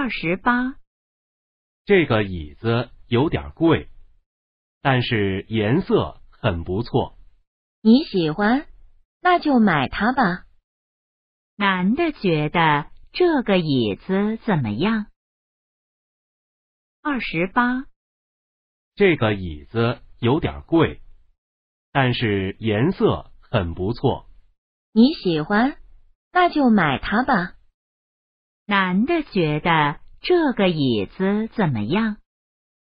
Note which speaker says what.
Speaker 1: 二十八，
Speaker 2: 这个椅子有点贵，但是颜色很不错。
Speaker 3: 你喜欢，那就买它吧。
Speaker 1: 男的觉得这个椅子怎么样？二十八，
Speaker 2: 这个椅子有点贵，但是颜色很不错。
Speaker 3: 你喜欢，那就买它吧。
Speaker 1: 男的觉得这个椅子怎么样？